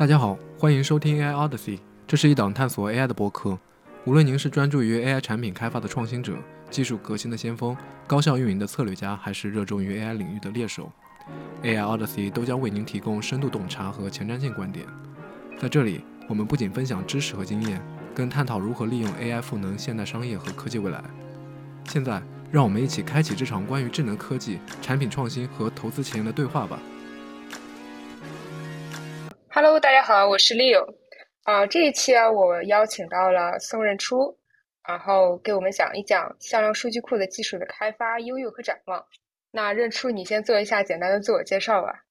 大家好，欢迎收听 AI Odyssey，这是一档探索 AI 的播客。无论您是专注于 AI 产品开发的创新者、技术革新的先锋、高效运营的策略家，还是热衷于 AI 领域的猎手，AI Odyssey 都将为您提供深度洞察和前瞻性观点。在这里，我们不仅分享知识和经验，更探讨如何利用 AI 赋能现代商业和科技未来。现在，让我们一起开启这场关于智能科技、产品创新和投资前沿的对话吧。Hello，大家好，我是 Leo。啊、这一期啊，我邀请到了宋任初，然后给我们讲一讲向量数据库的技术的开发、应用和展望。那任初，你先做一下简单的自我介绍吧。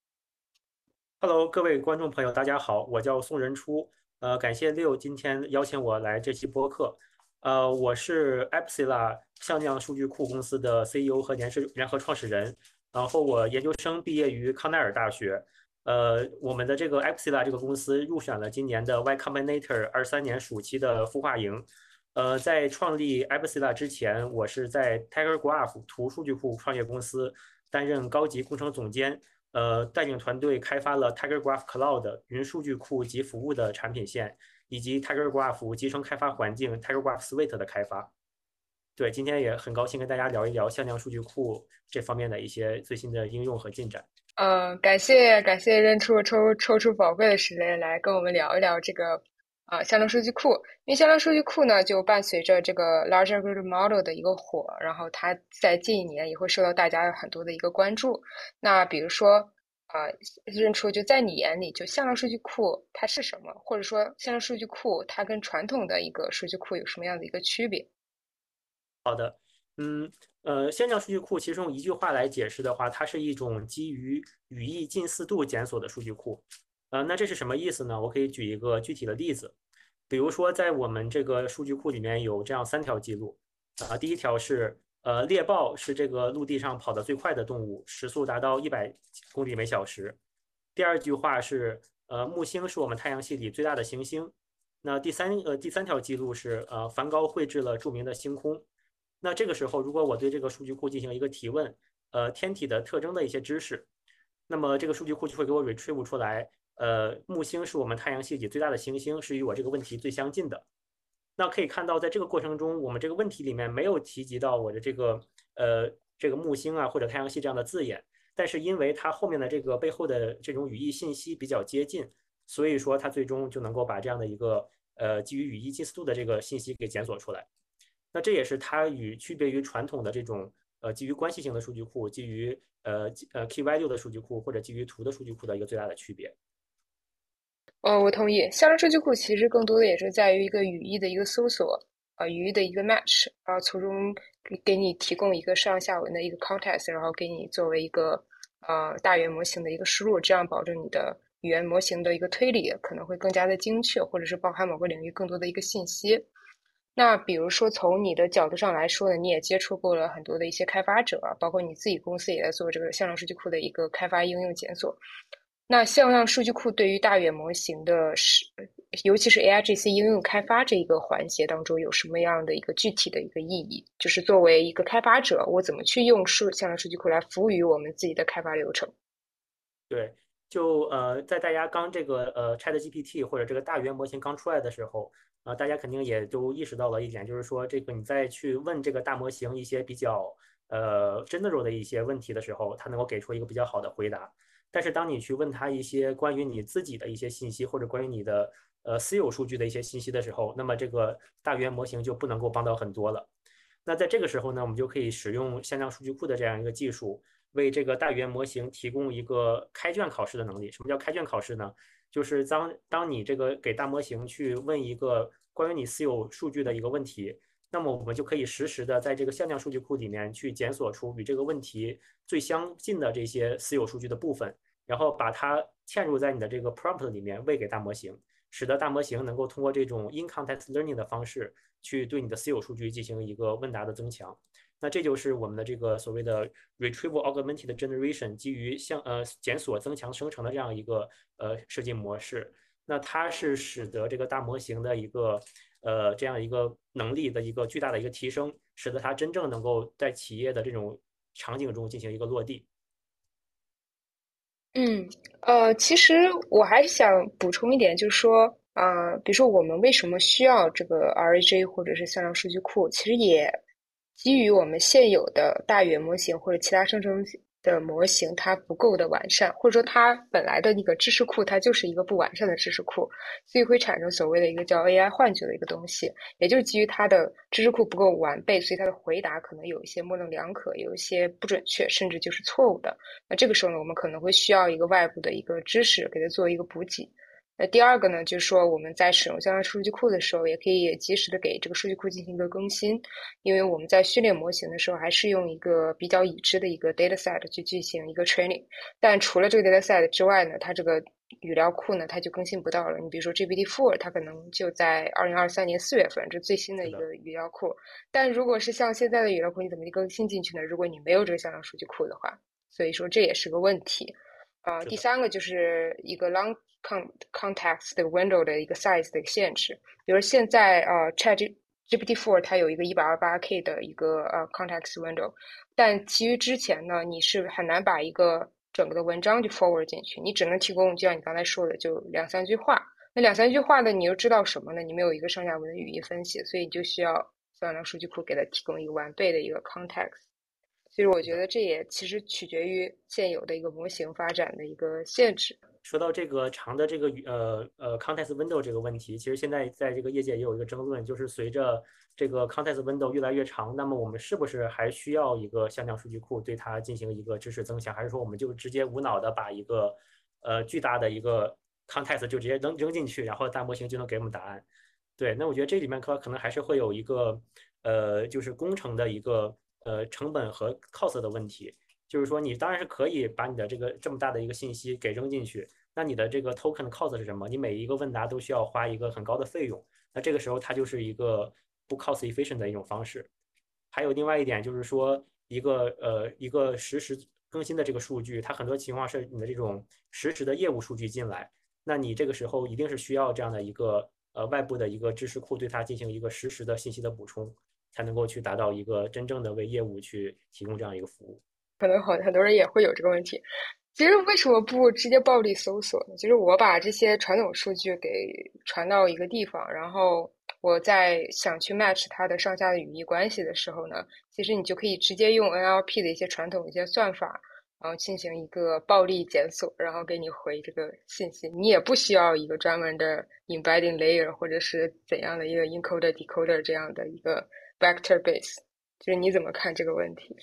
Hello，各位观众朋友，大家好，我叫宋仁初。呃，感谢 Leo 今天邀请我来这期播客。呃，我是 Epsila 向量数据库公司的 CEO 和联是联合创始人。然后我研究生毕业于康奈尔大学。呃，我们的这个 Epsila 这个公司入选了今年的 Y Combinator 二三年暑期的孵化营。呃，在创立 Epsila 之前，我是在 Tiger Graph 图数据库创业公司担任高级工程总监。呃，带领团队开发了 Tiger Graph Cloud 云数据库及服务的产品线，以及 Tiger Graph 集成开发环境 Tiger Graph Suite 的开发。对，今天也很高兴跟大家聊一聊向量数据库这方面的一些最新的应用和进展。呃，感谢感谢任初抽抽出宝贵的时间来跟我们聊一聊这个啊、向量数据库。因为向量数据库呢，就伴随着这个 Large Language Model 的一个火，然后它在近一年也会受到大家很多的一个关注。那比如说啊、任初就在你眼里，就向量数据库它是什么？或者说向量数据库它跟传统的一个数据库有什么样的一个区别？好的，嗯，呃，向量数据库其实用一句话来解释的话，它是一种基于语义近似度检索的数据库。呃，那这是什么意思呢？我可以举一个具体的例子，比如说在我们这个数据库里面有这样三条记录，啊，第一条是呃猎豹是这个陆地上跑得最快的动物，时速达到一百公里每小时。第二句话是呃木星是我们太阳系里最大的行星。那第三呃第三条记录是呃梵高绘制了著名的星空。那这个时候，如果我对这个数据库进行一个提问，呃，天体的特征的一些知识，那么这个数据库就会给我 retrieve 出来，呃，木星是我们太阳系里最大的行星，是与我这个问题最相近的。那可以看到，在这个过程中，我们这个问题里面没有提及到我的这个呃这个木星啊或者太阳系这样的字眼，但是因为它后面的这个背后的这种语义信息比较接近，所以说它最终就能够把这样的一个呃基于语义近似度的这个信息给检索出来。那这也是它与区别于传统的这种呃基于关系型的数据库、基于呃呃 KYU 的数据库或者基于图的数据库的一个最大的区别。哦，我同意。向量数据库其实更多的也是在于一个语义的一个搜索，啊、语义的一个 match，然后从中给给你提供一个上下文的一个 context，然后给你作为一个呃大语言模型的一个输入，这样保证你的语言模型的一个推理可能会更加的精确，或者是包含某个领域更多的一个信息。那比如说从你的角度上来说呢，你也接触过了很多的一些开发者，包括你自己公司也在做这个向量数据库的一个开发应用检索。那向量数据库对于大语言模型的是，尤其是 AIGC 应用开发这一个环节当中，有什么样的一个具体的一个意义？就是作为一个开发者，我怎么去用数向量数据库来服务于我们自己的开发流程？对，就呃，在大家刚这个呃 ChatGPT 或者这个大语言模型刚出来的时候，呃，大家肯定也都意识到了一点，就是说这个你在去问这个大模型一些比较呃 general 的一些问题的时候，它能够给出一个比较好的回答。但是当你去问他一些关于你自己的一些信息，或者关于你的呃私有数据的一些信息的时候，那么这个大语言模型就不能够帮到很多了。那在这个时候呢，我们就可以使用向量数据库的这样一个技术，为这个大语言模型提供一个开卷考试的能力。什么叫开卷考试呢？就是当当你这个给大模型去问一个关于你私有数据的一个问题，那么我们就可以实时的在这个向量数据库里面去检索出与这个问题最相近的这些私有数据的部分，然后把它嵌入在你的这个 prompt 里面喂给大模型，使得大模型能够通过这种 in context learning 的方式去对你的私有数据进行一个问答的增强。那这就是我们的这个所谓的 retrieval augmented generation 基于向呃检索增强生成的这样一个呃设计模式。那它是使得这个大模型的一个呃这样一个能力的一个巨大的一个提升，使得它真正能够在企业的这种场景中进行一个落地。嗯，呃，其实我还是想补充一点，就是说，啊、比如说我们为什么需要这个 RAG 或者是向量数据库，其实也基于我们现有的大语言模型或者其他生成的模型它不够的完善，或者说它本来的那个知识库它就是一个不完善的知识库，所以会产生所谓的一个叫 AI 幻觉的一个东西，也就是基于它的知识库不够完备，所以它的回答可能有一些模棱两可，有一些不准确，甚至就是错误的。那这个时候呢，我们可能会需要一个外部的一个知识给它做一个补给。那第二个呢，就是说我们在使用向量数据库的时候，也可以及时的给这个数据库进行一个更新，因为我们在训练模型的时候，还是用一个比较已知的一个 dataset 去进行一个 training。但除了这个 dataset 之外呢，它这个语料库呢，它就更新不到了。你比如说 GPT-4，它可能就在二零二三年四月份，这最新的一个语料库。但如果是像现在的语料库，你怎么更新进去呢？如果你没有这个向量数据库的话，所以说这也是个问题。呃，第三个就是一个 long con context 的 window 的一个 size 的一个限制，比如现在呃 Chat GPT-4 它有一个一百二十八 K 的一个呃 context window，但其余之前呢，你是很难把一个整个的文章就 forward 进去，你只能提供就像你刚才说的，就两三句话。那两三句话呢，你又知道什么呢？你没有一个上下文的语义分析，所以你就需要算量数据库给它提供一个完备的一个 context。其实我觉得这也其实取决于现有的一个模型发展的一个限制。说到这个长的这个呃呃 context window 这个问题，其实现在在这个业界也有一个争论，就是随着这个 context window 越来越长，那么我们是不是还需要一个向量数据库对它进行一个知识增强，还是说我们就直接无脑的把一个呃巨大的一个 context 就直接扔扔进去，然后大模型就能给我们答案？对，那我觉得这里面可可能还是会有一个呃就是工程的一个呃成本和 cost 的问题。就是说，你当然是可以把你的这个这么大的一个信息给扔进去，那你的这个 token cost 是什么？你每一个问答都需要花一个很高的费用，那这个时候它就是一个不 cost efficient 的一种方式。还有另外一点就是说，一个呃一个实时更新的这个数据，它很多情况是你的这种实时的业务数据进来，那你这个时候一定是需要这样的一个呃外部的一个知识库对它进行一个实时的信息的补充，才能够去达到一个真正的为业务去提供这样一个服务。可能很很多人也会有这个问题。其实为什么不直接暴力搜索呢？就是我把这些传统数据给传到一个地方，然后我在想去 match 它的上下的语义关系的时候呢，其实你就可以直接用 NLP 的一些传统一些算法，然后进行一个暴力检索，然后给你回这个信息。你也不需要一个专门的 embedding layer 或者是怎样的一个 encoder decoder 这样的一个 vector base。就是你怎么看这个问题？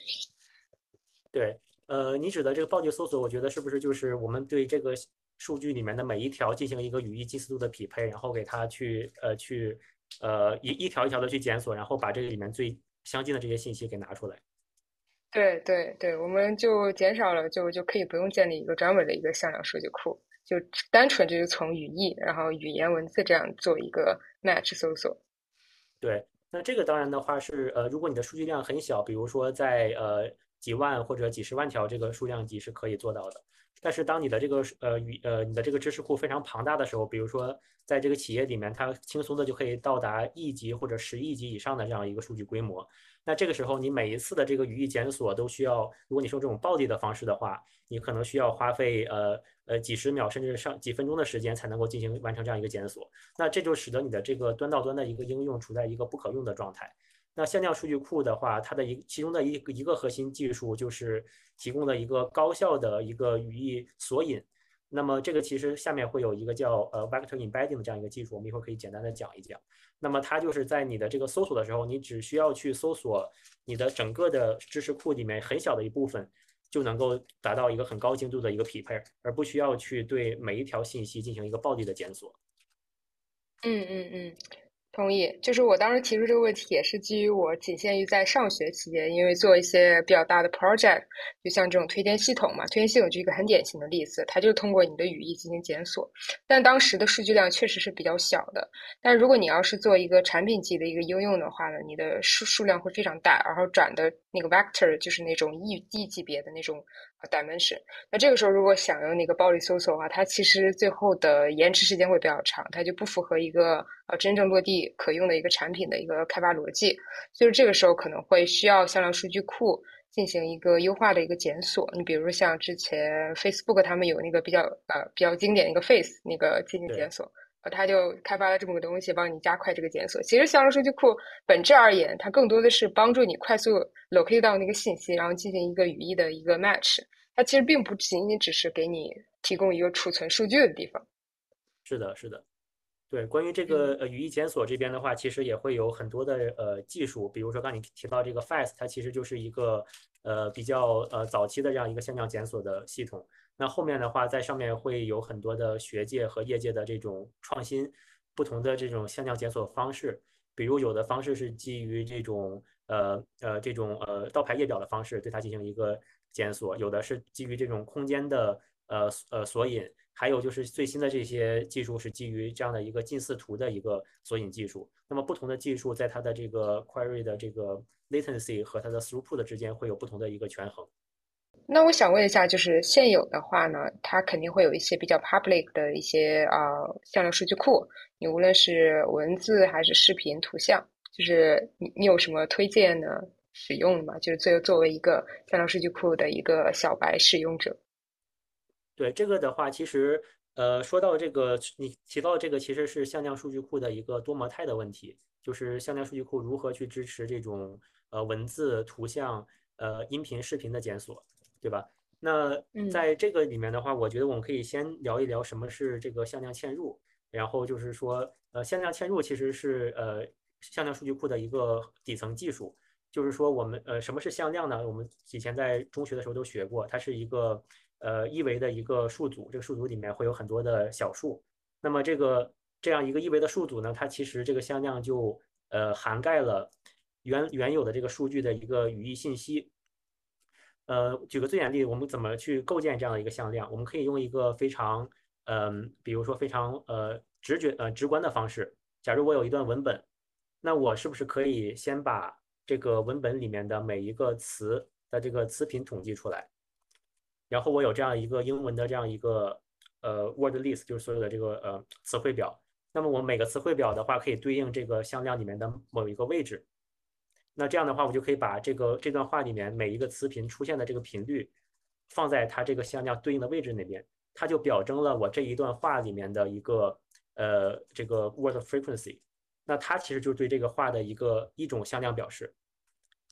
对，呃，你指的这个暴力搜索，我觉得是不是就是我们对这个数据里面的每一条进行一个语义近似度的匹配，然后给它去呃去呃一一条一条的去检索，然后把这个里面最相近的这些信息给拿出来。对对对，我们就减少了，就就可以不用建立一个专门的一个向量数据库，就单纯就是从语义，然后语言文字这样做一个 match 搜索。对，那这个当然的话是呃，如果你的数据量很小，比如说在呃。几万或者几十万条这个数量级是可以做到的，但是当你的这个呃语呃你的这个知识库非常庞大的时候，比如说在这个企业里面，它轻松的就可以到达亿级或者十亿级以上的这样一个数据规模，那这个时候你每一次的这个语义检索都需要，如果你用这种暴力的方式的话，你可能需要花费呃呃几十秒甚至上几分钟的时间才能够进行完成这样一个检索，那这就使得你的这个端到端的一个应用处在一个不可用的状态。那向量数据库的话，它的一其中的一一个核心技术就是提供了一个高效的一个语义索引。那么这个其实下面会有一个叫呃 vector embedding 的这样一个技术，我们一会儿可以简单的讲一讲。那么它就是在你的这个搜索的时候，你只需要去搜索你的整个的知识库里面很小的一部分，就能够达到一个很高精度的一个匹配，而不需要去对每一条信息进行一个暴力的检索。嗯嗯嗯。同意，就是我当时提出这个问题，也是基于我仅限于在上学期间，因为做一些比较大的 project，就像这种推荐系统嘛，推荐系统就一个很典型的例子，它就是通过你的语义进行检索，但当时的数据量确实是比较小的。但如果你要是做一个产品级的一个应用的话呢，你的数数量会非常大，然后转的那个 vector 就是那种亿亿级别的那种。dimension，那这个时候如果想用那个暴力搜索的话，它其实最后的延迟时间会比较长，它就不符合一个呃真正落地可用的一个产品的一个开发逻辑。所以这个时候可能会需要向量数据库进行一个优化的一个检索。你比如像之前 Facebook 他们有那个比较呃比较经典的一个 Face 那个进行检索，呃，他就开发了这么个东西，帮你加快这个检索。其实向量数据库本质而言，它更多的是帮助你快速 locate 到那个信息，然后进行一个语义的一个 match。它其实并不仅仅只是给你提供一个储存数据的地方。是的，是的。对，关于这个呃语义检索这边的话，其实也会有很多的呃技术，比如说刚你提到这个 FAST，它其实就是一个呃比较呃早期的这样一个向量检索的系统。那后面的话，在上面会有很多的学界和业界的这种创新，不同的这种向量检索方式，比如有的方式是基于这种呃呃这种呃倒排列表的方式对它进行一个检索，有的是基于这种空间的呃呃索引。还有就是最新的这些技术是基于这样的一个近似图的一个索引技术。那么不同的技术在它的这个 query 的这个 latency 和它的 throughput 之间会有不同的一个权衡。那我想问一下，就是现有的话呢，它肯定会有一些比较 public 的一些啊向量数据库。你无论是文字还是视频、图像，就是你你有什么推荐呢？使用吗？就是作作为一个向量数据库的一个小白使用者。对这个的话，其实呃，说到这个，你提到这个其实是向量数据库的一个多模态的问题，就是向量数据库如何去支持这种呃文字、图像、呃音频、视频的检索，对吧？那在这个里面的话，我觉得我们可以先聊一聊什么是这个向量嵌入，然后就是说呃向量嵌入其实是呃向量数据库的一个底层技术，就是说我们呃什么是向量呢？我们以前在中学的时候都学过，它是一个。呃，一维的一个数组，这个数组里面会有很多的小数。那么这个这样一个一维的数组呢，它其实这个向量就呃涵盖了原原有的这个数据的一个语义信息。呃，举个最简单例，我们怎么去构建这样的一个向量？我们可以用一个非常嗯，比如说非常呃直觉呃直观的方式。假如我有一段文本，那我是不是可以先把这个文本里面的每一个词的这个词频统计出来？然后我有这样一个英文的这样一个呃 word list，就是所有的这个呃词汇表。那么我每个词汇表的话，可以对应这个向量里面的某一个位置。那这样的话，我就可以把这个这段话里面每一个词频出现的这个频率，放在它这个向量对应的位置那边，它就表征了我这一段话里面的一个呃这个 word frequency。那它其实就是对这个话的一个一种向量表示，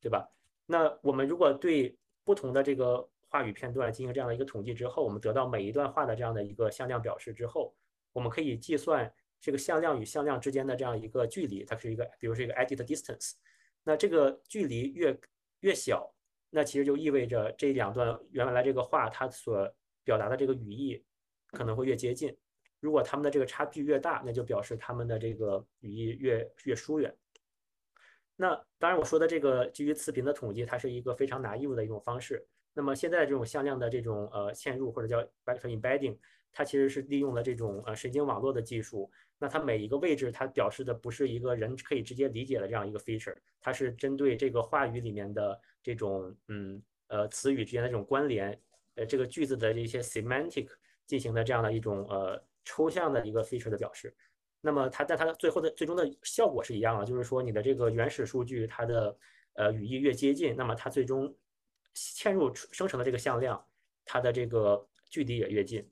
对吧？那我们如果对不同的这个话语片段进行这样的一个统计之后，我们得到每一段话的这样的一个向量表示之后，我们可以计算这个向量与向量之间的这样一个距离，它是一个，比如是一个 edit distance。那这个距离越越小，那其实就意味着这两段原来这个话它所表达的这个语义可能会越接近。如果它们的这个差距越大，那就表示它们的这个语义越越疏远。那当然，我说的这个基于词频的统计，它是一个非常 naive 的一种方式。那么现在这种向量的这种呃嵌入或者叫 vector embedding，它其实是利用了这种呃神经网络的技术。那它每一个位置它表示的不是一个人可以直接理解的这样一个 feature，它是针对这个话语里面的这种嗯呃词语之间的这种关联，呃这个句子的这些 semantic 进行的这样的一种呃抽象的一个 feature 的表示。那么它但它的最后的最终的效果是一样的，就是说你的这个原始数据它的呃语义越接近，那么它最终。嵌入生成的这个向量，它的这个距离也越近。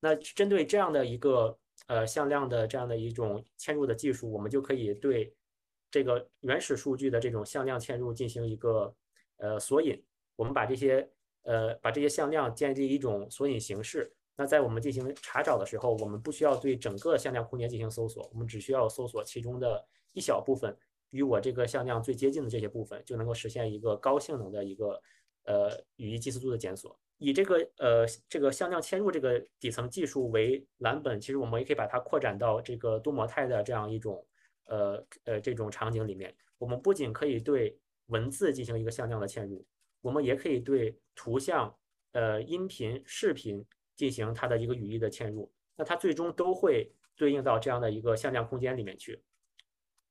那针对这样的一个呃向量的这样的一种嵌入的技术，我们就可以对这个原始数据的这种向量嵌入进行一个呃索引。我们把这些呃把这些向量建立一种索引形式。那在我们进行查找的时候，我们不需要对整个向量空间进行搜索，我们只需要搜索其中的一小部分。与我这个向量最接近的这些部分，就能够实现一个高性能的一个呃语义近似度的检索。以这个呃这个向量嵌入这个底层技术为蓝本，其实我们也可以把它扩展到这个多模态的这样一种呃呃这种场景里面。我们不仅可以对文字进行一个向量的嵌入，我们也可以对图像、呃音频、视频进行它的一个语义的嵌入。那它最终都会对应到这样的一个向量空间里面去。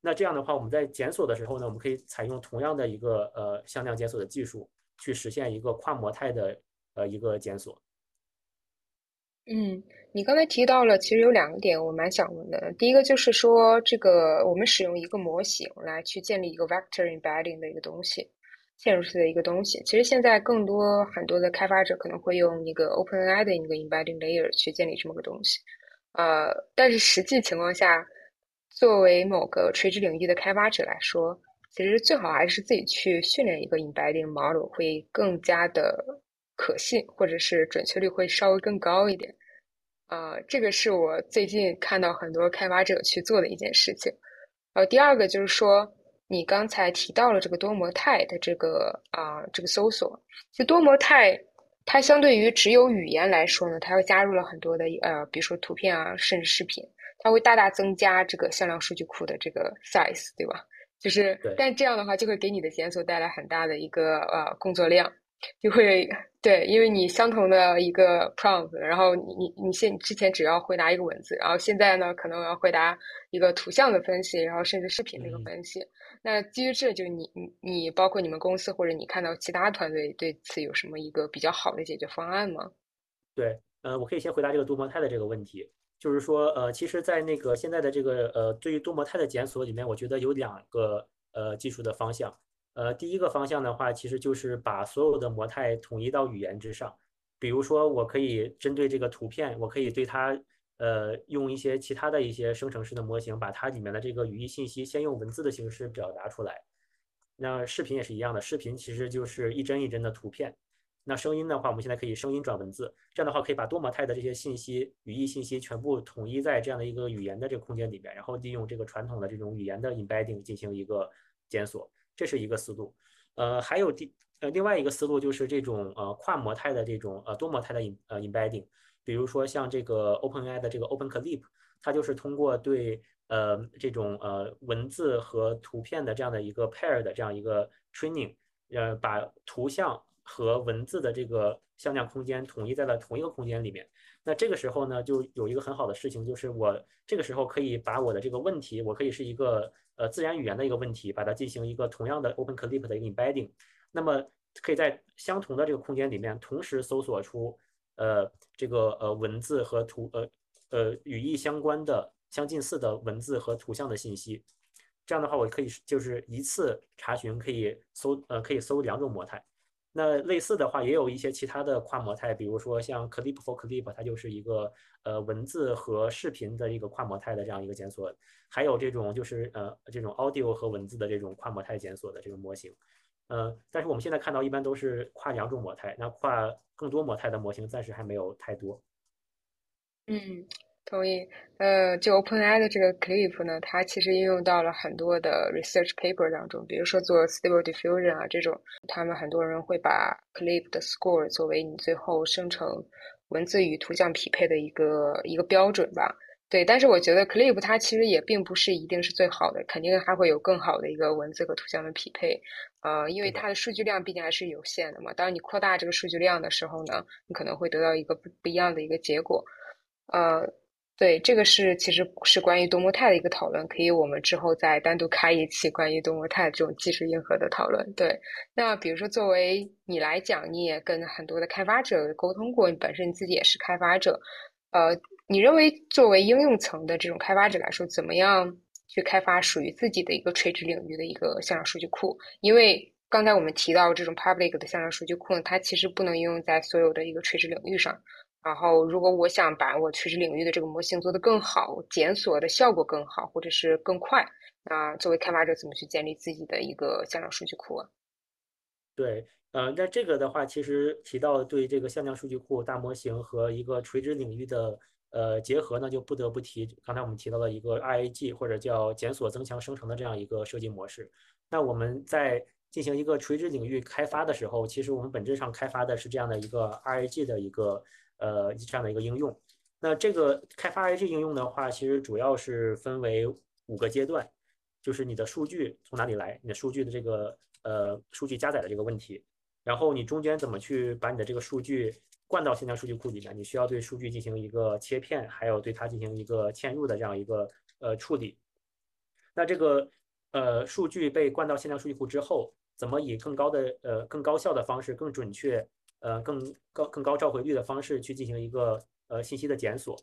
那这样的话，我们在检索的时候呢，我们可以采用同样的一个呃向量检索的技术，去实现一个跨模态的呃一个检索。嗯，你刚才提到了，其实有两个点我蛮想问的。第一个就是说，这个我们使用一个模型来去建立一个 vector embedding 的一个东西。嵌入式的一个东西。其实现在更多很多的开发者可能会用一个 OpenAI 的一个 embedding layer 去建立这么个东西。呃，但是实际情况下，作为某个垂直领域的开发者来说，其实最好还是自己去训练一个 embedding model，会更加的可信，或者是准确率会稍微更高一点。呃，这个是我最近看到很多开发者去做的一件事情。呃，第二个就是说，你刚才提到了这个多模态的这个啊，这个搜索。其实多模态它相对于只有语言来说呢，它又加入了很多的呃，比如说图片啊，甚至视频，它会大大增加这个向量数据库的这个 size，对吧？就是，但这样的话就会给你的检索带来很大的一个呃工作量。就会对，因为你相同的一个 prompt，然后你你你现之前只要回答一个文字，然后现在呢可能要回答一个图像的分析，然后甚至视频的一个分析。那基于这，就你你你包括你们公司或者你看到其他团队对此有什么一个比较好的解决方案吗？对，呃，我可以先回答这个多模态的这个问题，就是说，呃，其实，在那个现在的这个呃，对于多模态的检索里面，我觉得有两个呃技术的方向。呃，第一个方向的话，其实就是把所有的模态统一到语言之上。比如说，我可以针对这个图片，我可以对它，呃，用一些其他的一些生成式的模型，把它里面的这个语义信息先用文字的形式表达出来。那视频也是一样的，视频其实就是一帧一帧的图片。那声音的话，我们现在可以声音转文字，这样的话可以把多模态的这些信息、语义信息全部统一在这样的一个语言的这个空间里面，然后利用这个传统的这种语言的 embedding 进行一个检索。这是一个思路，呃，还有第呃另外一个思路就是这种呃跨模态的这种呃多模态的 in 呃 embedding，比如说像这个 OpenAI 的这个 OpenClip，它就是通过对呃这种呃文字和图片的这样的一个 pair 的这样一个 training，呃把图像和文字的这个向量空间统一在了同一个空间里面。那这个时候呢，就有一个很好的事情，就是我这个时候可以把我的这个问题，我可以是一个呃自然语言的一个问题，把它进行一个同样的 OpenClip 的一个 embedding，那么可以在相同的这个空间里面同时搜索出呃这个呃文字和图呃呃语义相关的相近似的文字和图像的信息。这样的话，我可以就是一次查询可以搜呃可以搜两种模态。那类似的话，也有一些其他的跨模态，比如说像 Clip for Clip，它就是一个呃文字和视频的一个跨模态的这样一个检索，还有这种就是呃这种 Audio 和文字的这种跨模态检索的这个模型，呃，但是我们现在看到一般都是跨两种模态，那跨更多模态的模型暂时还没有太多。嗯。同意，呃，就 OpenAI 的这个 Clip 呢，它其实应用到了很多的 research paper 当中，比如说做 Stable Diffusion 啊这种，他们很多人会把 Clip 的 score 作为你最后生成文字与图像匹配的一个一个标准吧。对，但是我觉得 Clip 它其实也并不是一定是最好的，肯定还会有更好的一个文字和图像的匹配，呃，因为它的数据量毕竟还是有限的嘛。当你扩大这个数据量的时候呢，你可能会得到一个不不一样的一个结果，呃。对，这个是其实是关于多模态的一个讨论，可以我们之后再单独开一期关于多模态这种技术硬核的讨论。对，那比如说作为你来讲，你也跟很多的开发者沟通过，你本身自己也是开发者，呃，你认为作为应用层的这种开发者来说，怎么样去开发属于自己的一个垂直领域的一个向量数据库？因为刚才我们提到这种 public 的向量数据库呢，它其实不能应用在所有的一个垂直领域上。然后，如果我想把我垂直领域的这个模型做得更好，检索的效果更好，或者是更快，那作为开发者怎么去建立自己的一个向量数据库啊？对，呃，那这个的话，其实提到对这个向量数据库大模型和一个垂直领域的呃结合呢，就不得不提刚才我们提到的一个 RAG 或者叫检索增强生成的这样一个设计模式。那我们在进行一个垂直领域开发的时候，其实我们本质上开发的是这样的一个 RAG 的一个。呃，这样的一个应用，那这个开发 RAG 应用的话，其实主要是分为五个阶段，就是你的数据从哪里来，你的数据的这个呃数据加载的这个问题，然后你中间怎么去把你的这个数据灌到线量数据库里面，你需要对数据进行一个切片，还有对它进行一个嵌入的这样一个呃处理。那这个呃数据被灌到线量数据库之后，怎么以更高的呃更高效的方式，更准确？呃，更高、更高召回率的方式去进行一个呃信息的检索，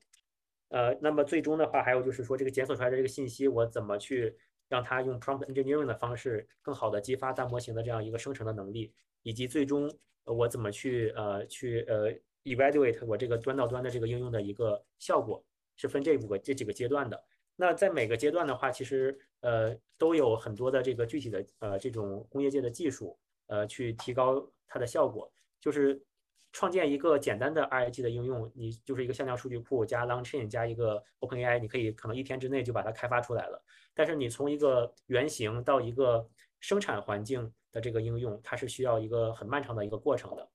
呃，那么最终的话，还有就是说，这个检索出来的这个信息，我怎么去让它用 prompt engineering 的方式更好的激发大模型的这样一个生成的能力，以及最终我怎么去呃去呃 evaluate 我这个端到端的这个应用的一个效果，是分这五个这几个阶段的。那在每个阶段的话，其实呃都有很多的这个具体的呃这种工业界的技术呃去提高它的效果，就是创建一个简单的 RAG 的应用，你就是一个向量数据库加 LangChain 加一个 OpenAI，你可以可能一天之内就把它开发出来了。但是你从一个原型到一个生产环境的这个应用，它是需要一个很漫长的一个过程的。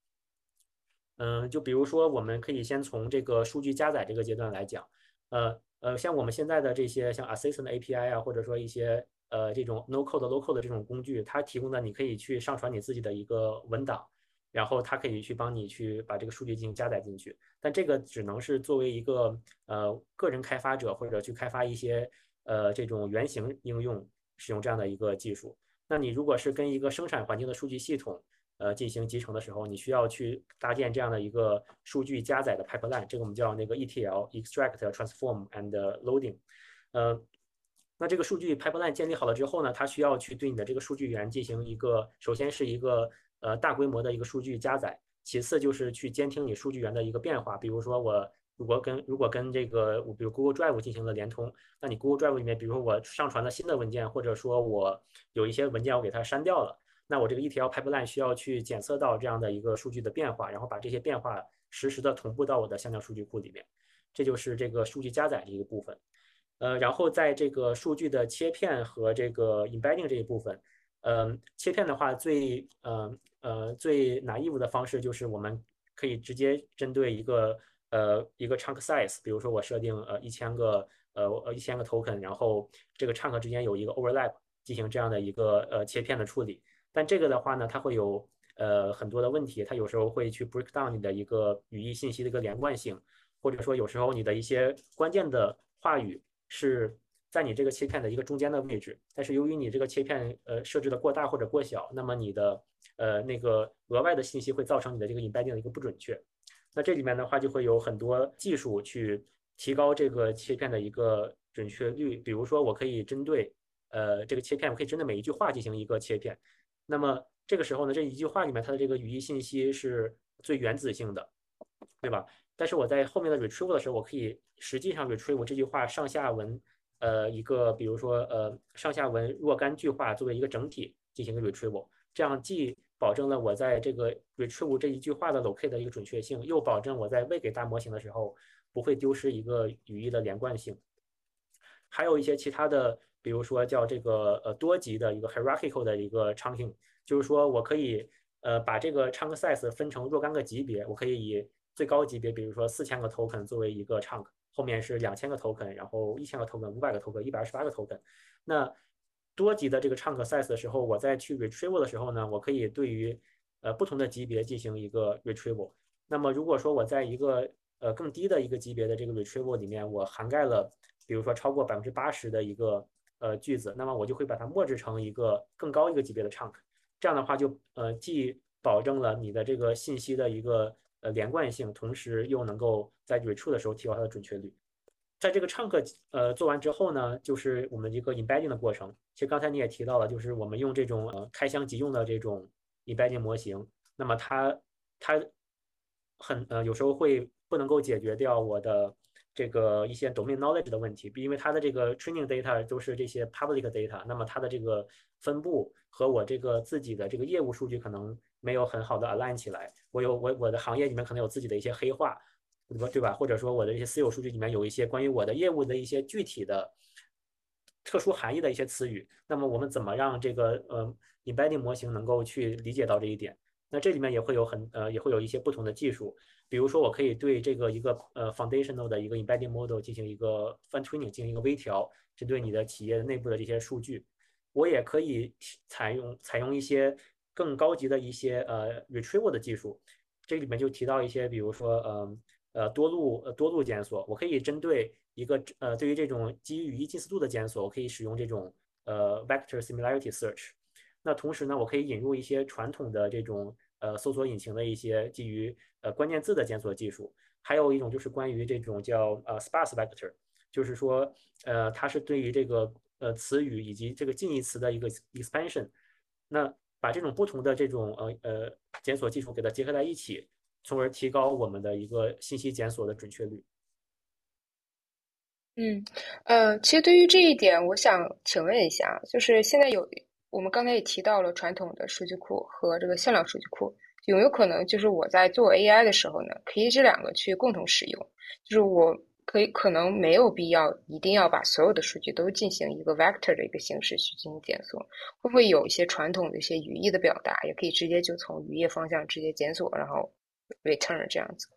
嗯，就比如说我们可以先从这个数据加载这个阶段来讲，呃。呃，像我们现在的这些像 Assistant API 啊，或者说一些呃这种 No Code Low Code 的这种工具，它提供的你可以去上传你自己的一个文档，然后它可以去帮你去把这个数据进行加载进去。但这个只能是作为一个呃个人开发者或者去开发一些呃这种原型应用使用这样的一个技术。那你如果是跟一个生产环境的数据系统，呃，进行集成的时候，你需要去搭建这样的一个数据加载的 pipeline，这个我们叫那个 ETL（Extract, Transform and Loading）。呃，那这个数据 pipeline 建立好了之后呢，它需要去对你的这个数据源进行一个，首先是一个呃大规模的一个数据加载，其次就是去监听你数据源的一个变化。比如说我如果跟如果跟这个，比如 Google Drive 进行了连通，那你 Google Drive 里面，比如说我上传了新的文件，或者说我有一些文件我给它删掉了。那我这个 ETL pipeline 需要去检测到这样的一个数据的变化，然后把这些变化实时的同步到我的向量数据库里面，这就是这个数据加载这一个部分。呃，然后在这个数据的切片和这个 embedding 这一部分，嗯，切片的话最呃呃最 naive 的方式就是我们可以直接针对一个呃一个 chunk size，比如说我设定呃一千个呃呃一千个 token，然后这个 chunk 之间有一个 overlap 进行这样的一个呃切片的处理。但这个的话呢，它会有呃很多的问题，它有时候会去 break down 你的一个语义信息的一个连贯性，或者说有时候你的一些关键的话语是在你这个切片的一个中间的位置，但是由于你这个切片呃设置的过大或者过小，那么你的呃那个额外的信息会造成你的这个 embedding 的一个不准确。那这里面的话就会有很多技术去提高这个切片的一个准确率，比如说我可以针对呃这个切片，我可以针对每一句话进行一个切片。那么这个时候呢，这一句话里面它的这个语义信息是最原子性的，对吧？但是我在后面的 retrieval 的时候，我可以实际上 retrieval 这句话上下文，呃，一个比如说呃上下文若干句话作为一个整体进行一个 retrieval，这样既保证了我在这个 retrieval 这一句话的 locate 的一个准确性，又保证我在喂给大模型的时候不会丢失一个语义的连贯性。还有一些其他的。比如说叫这个呃多级的一个 hierarchical 的一个 chunking，就是说我可以呃把这个 chunk size 分成若干个级别，我可以以最高级别，比如说四千个 token 作为一个 chunk，后面是两千个 token，然后一千个 token，五百个 token，一百二十八个 token。那多级的这个 chunk size 的时候，我在去 retrieval 的时候呢，我可以对于呃不同的级别进行一个 retrieval。那么如果说我在一个呃更低的一个级别的这个 retrieval 里面，我涵盖了比如说超过百分之八十的一个呃，句子，那么我就会把它默制成一个更高一个级别的 chunk，这样的话就呃既保证了你的这个信息的一个呃连贯性，同时又能够在 retrieve 的时候提高它的准确率。在这个唱歌呃做完之后呢，就是我们一个 embedding 的过程。其实刚才你也提到了，就是我们用这种呃开箱即用的这种 embedding 模型，那么它它很呃有时候会不能够解决掉我的。这个一些 domain knowledge 的问题，因为它的这个 training data 都是这些 public data，那么它的这个分布和我这个自己的这个业务数据可能没有很好的 align 起来。我有我我的行业里面可能有自己的一些黑话，对吧？对吧？或者说我的一些私有数据里面有一些关于我的业务的一些具体的特殊含义的一些词语。那么我们怎么让这个呃 embedding 模型能够去理解到这一点？那这里面也会有很呃也会有一些不同的技术。比如说，我可以对这个一个呃 foundational 的一个 embedding model 进行一个 fine tuning，进行一个微调，针对你的企业内部的这些数据。我也可以采用采用一些更高级的一些呃 retrieval 的技术。这里面就提到一些，比如说呃呃多路呃多路检索，我可以针对一个呃对于这种基于语义近似度的检索，我可以使用这种呃 vector similarity search。那同时呢，我可以引入一些传统的这种呃搜索引擎的一些基于呃关键字的检索技术，还有一种就是关于这种叫呃 sparse vector，就是说呃它是对于这个呃词语以及这个近义词的一个 expansion。那把这种不同的这种呃呃检索技术给它结合在一起，从而提高我们的一个信息检索的准确率。嗯，呃，其实对于这一点，我想请问一下，就是现在有我们刚才也提到了传统的数据库和这个向量数据库，有没有可能就是我在做 AI 的时候呢，可以这两个去共同使用？就是我可以可能没有必要一定要把所有的数据都进行一个 vector 的一个形式去进行检索，会不会有一些传统的一些语义的表达，也可以直接就从语义方向直接检索，然后 return 这样子？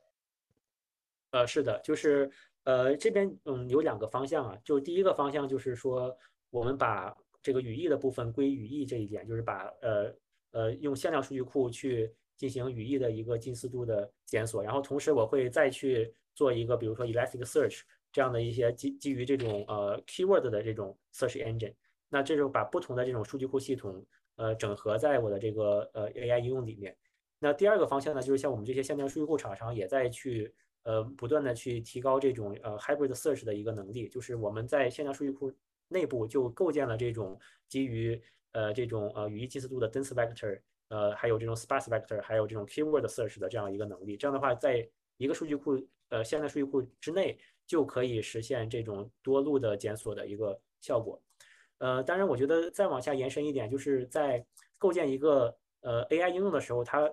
呃，是的，就是。呃，这边嗯有两个方向啊，就第一个方向就是说，我们把这个语义的部分归语义这一点，就是把呃呃用向量数据库去进行语义的一个近似度的检索，然后同时我会再去做一个，比如说 Elasticsearch 这样的一些基基于这种呃 keyword 的这种 search engine，那这就把不同的这种数据库系统呃整合在我的这个呃 AI 应用里面。那第二个方向呢，就是像我们这些向量数据库厂商也在去。呃，不断的去提高这种呃 hybrid search 的一个能力，就是我们在线量数据库内部就构建了这种基于呃这种呃语义近似度的 dense vector，呃还有这种 sparse vector，还有这种 keyword search 的这样一个能力。这样的话，在一个数据库呃现在数据库之内就可以实现这种多路的检索的一个效果。呃，当然，我觉得再往下延伸一点，就是在构建一个呃 AI 应用的时候，它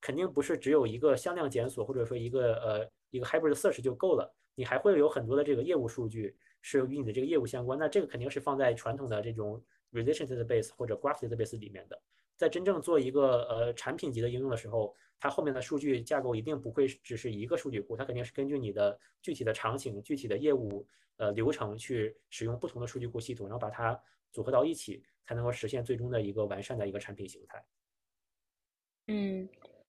肯定不是只有一个向量检索，或者说一个呃一个 hybrid search 就够了。你还会有很多的这个业务数据是与你的这个业务相关。那这个肯定是放在传统的这种 relation database 或者 graph database 里面的。在真正做一个呃产品级的应用的时候，它后面的数据架构一定不会只是一个数据库，它肯定是根据你的具体的场景、具体的业务呃流程去使用不同的数据库系统，然后把它组合到一起，才能够实现最终的一个完善的一个产品形态。嗯。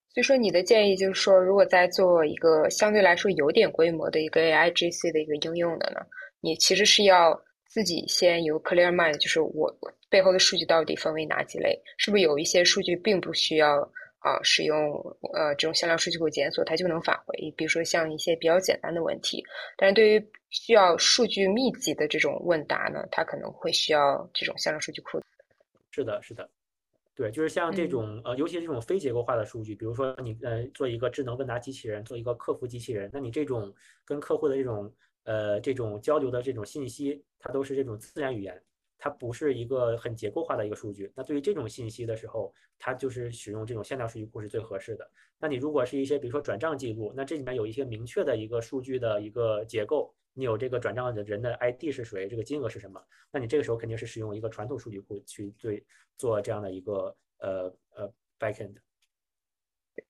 所以说，你的建议就是说，如果在做一个相对来说有点规模的一个 AI GC 的一个应用的呢，你其实是要自己先有 clear mind，就是我背后的数据到底分为哪几类？是不是有一些数据并不需要啊使用呃这种向量数据库检索，它就能返回？比如说像一些比较简单的问题，但是对于需要数据密集的这种问答呢，它可能会需要这种向量数据库。是的，是的。对，就是像这种呃，尤其是这种非结构化的数据，比如说你呃做一个智能问答机器人，做一个客服机器人，那你这种跟客户的这种呃这种交流的这种信息，它都是这种自然语言，它不是一个很结构化的一个数据。那对于这种信息的时候，它就是使用这种向量数据库是最合适的。那你如果是一些比如说转账记录，那这里面有一些明确的一个数据的一个结构。你有这个转账的人的 ID 是谁，这个金额是什么？那你这个时候肯定是使用一个传统数据库去对做这样的一个呃呃 backend。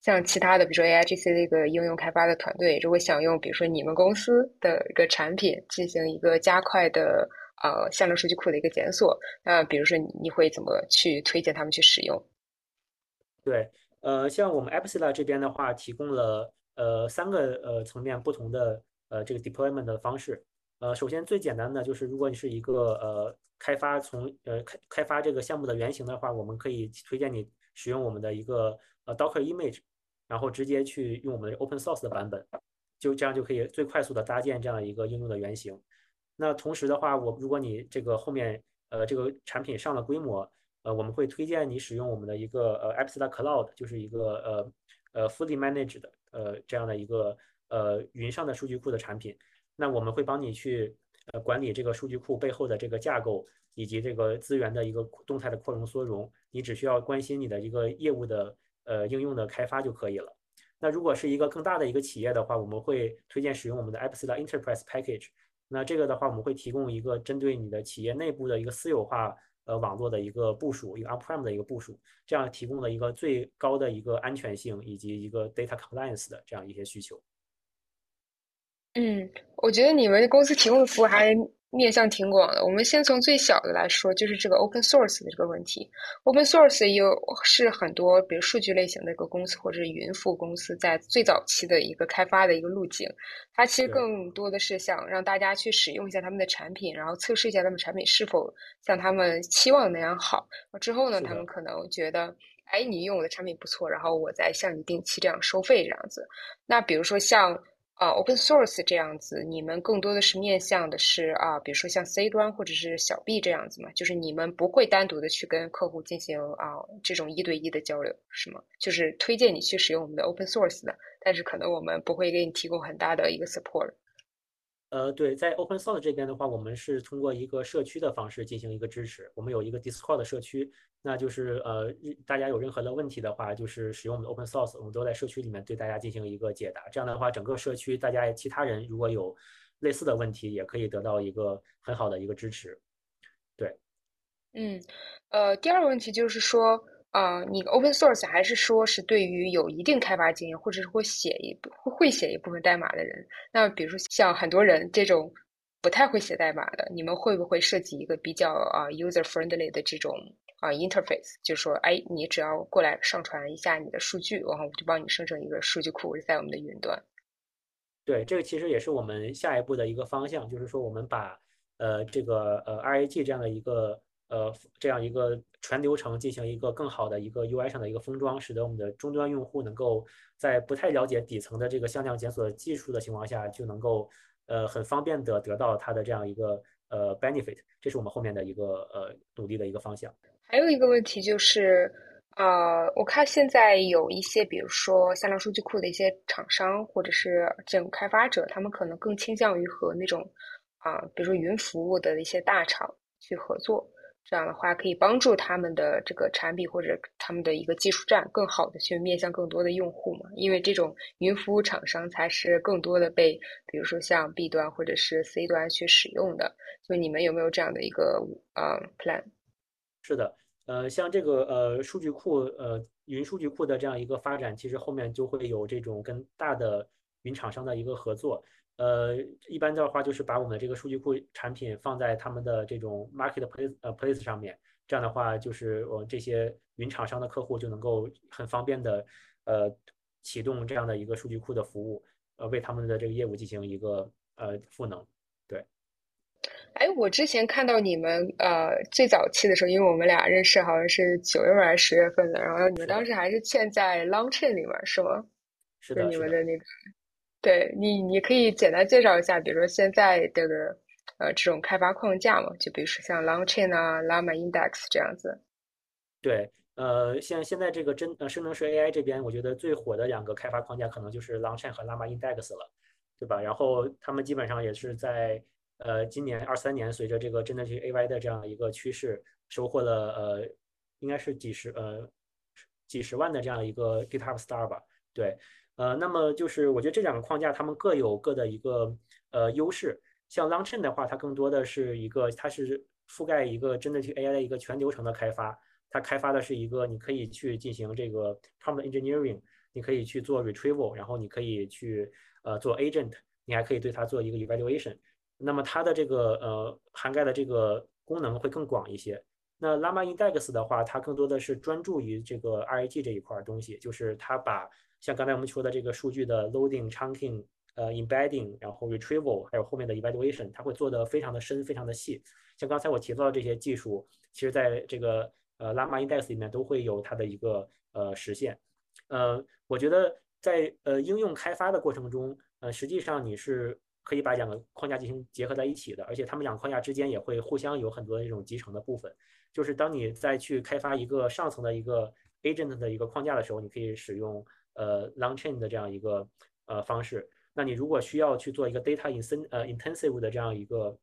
像其他的，比如说 AIGC 的一个应用开发的团队，如果想用比如说你们公司的一个产品进行一个加快的呃向量数据库的一个检索，那比如说你会怎么去推荐他们去使用？对，呃，像我们 Epsilon 这边的话，提供了呃三个呃层面不同的。呃，这个 deployment 的方式，呃，首先最简单的就是，如果你是一个呃开发从呃开开发这个项目的原型的话，我们可以推荐你使用我们的一个呃 Docker image，然后直接去用我们的 open source 的版本，就这样就可以最快速的搭建这样一个应用的原型。那同时的话，我如果你这个后面呃这个产品上了规模，呃，我们会推荐你使用我们的一个呃 Epsilon Cloud，就是一个呃呃 fully managed 的呃这样的一个。呃，云上的数据库的产品，那我们会帮你去呃管理这个数据库背后的这个架构以及这个资源的一个动态的扩容缩容，你只需要关心你的一个业务的呃应用的开发就可以了。那如果是一个更大的一个企业的话，我们会推荐使用我们的 Apps 的 Enterprise Package。那这个的话，我们会提供一个针对你的企业内部的一个私有化呃网络的一个部署，一个 on-prem 的一个部署，这样提供了一个最高的一个安全性以及一个 data compliance 的这样一些需求。嗯，我觉得你们公司提供的服务还面向挺广的。我们先从最小的来说，就是这个 open source 的这个问题。open source 有是很多，比如数据类型的一个公司或者是云服务公司在最早期的一个开发的一个路径。它其实更多的是想让大家去使用一下他们的产品，然后测试一下他们产品是否像他们期望的那样好。之后呢，他们可能觉得，哎，你用我的产品不错，然后我再向你定期这样收费这样子。那比如说像。啊，open source 这样子，你们更多的是面向的是啊，比如说像 C 端或者是小 B 这样子嘛，就是你们不会单独的去跟客户进行啊这种一对一的交流，是吗？就是推荐你去使用我们的 open source 的，但是可能我们不会给你提供很大的一个 support。呃，对，在 Open Source 这边的话，我们是通过一个社区的方式进行一个支持。我们有一个 Discord 社区，那就是呃，大家有任何的问题的话，就是使用我们的 Open Source，我们都在社区里面对大家进行一个解答。这样的话，整个社区大家其他人如果有类似的问题，也可以得到一个很好的一个支持。对，嗯，呃，第二个问题就是说。啊，你 open source 还是说是对于有一定开发经验，或者是会写一会会写一部分代码的人？那比如说像很多人这种不太会写代码的，你们会不会设计一个比较啊 user friendly 的这种啊 interface？就是说，哎，你只要过来上传一下你的数据，然后我就帮你生成一个数据库在我们的云端。对，这个其实也是我们下一步的一个方向，就是说我们把呃这个呃 RAG 这样的一个。呃，这样一个全流程进行一个更好的一个 UI 上的一个封装，使得我们的终端用户能够在不太了解底层的这个向量检索技术的情况下，就能够呃很方便的得到它的这样一个呃 benefit。这是我们后面的一个呃努力的一个方向。还有一个问题就是，呃，我看现在有一些，比如说向量数据库的一些厂商或者是这种开发者，他们可能更倾向于和那种啊，比如说云服务的一些大厂去合作。这样的话可以帮助他们的这个产品或者他们的一个技术站更好的去面向更多的用户嘛？因为这种云服务厂商才是更多的被，比如说像 B 端或者是 C 端去使用的。就你们有没有这样的一个呃 plan？是的，呃，像这个呃数据库呃云数据库的这样一个发展，其实后面就会有这种跟大的云厂商的一个合作。呃，一般的话就是把我们的这个数据库产品放在他们的这种 marketplace 呃 place 上面，这样的话就是我这些云厂商的客户就能够很方便的呃启动这样的一个数据库的服务，呃为他们的这个业务进行一个呃赋能。对。哎，我之前看到你们呃最早期的时候，因为我们俩认识好像是九月份还是十月份的，然后你们当时还是嵌在 Launchchain 里面是吗？是的，你们的那个。对你，你可以简单介绍一下，比如说现在这个呃这种开发框架嘛，就比如说像 Launchchain 啊、Llama Index 这样子。对，呃，像现在这个真呃生成式 AI 这边，我觉得最火的两个开发框架可能就是 Launchchain 和 Llama Index 了，对吧？然后他们基本上也是在呃今年二三年，随着这个真的去 AI 的这样一个趋势，收获了呃应该是几十呃几十万的这样一个 GitHub Star 吧，对。呃，那么就是我觉得这两个框架，它们各有各的一个呃优势。像 LangChain 的话，它更多的是一个，它是覆盖一个真的去 AI 的一个全流程的开发。它开发的是一个，你可以去进行这个 prompt engineering，你可以去做 retrieval，然后你可以去呃做 agent，你还可以对它做一个 evaluation。那么它的这个呃涵盖的这个功能会更广一些。那 Llama Index 的话，它更多的是专注于这个 RAG 这一块东西，就是它把像刚才我们说的这个数据的 loading、chunking、呃 embedding，然后 retrieval，还有后面的 evaluation，它会做的非常的深、非常的细。像刚才我提到的这些技术，其实在这个呃 Llama Index 里面都会有它的一个呃实现。呃，我觉得在呃应用开发的过程中，呃，实际上你是可以把两个框架进行结合在一起的，而且它们两个框架之间也会互相有很多这种集成的部分。就是当你再去开发一个上层的一个 agent 的一个框架的时候，你可以使用。呃，Launchchain 的这样一个呃方式，那你如果需要去做一个 data in 呃 intensive 的这样一个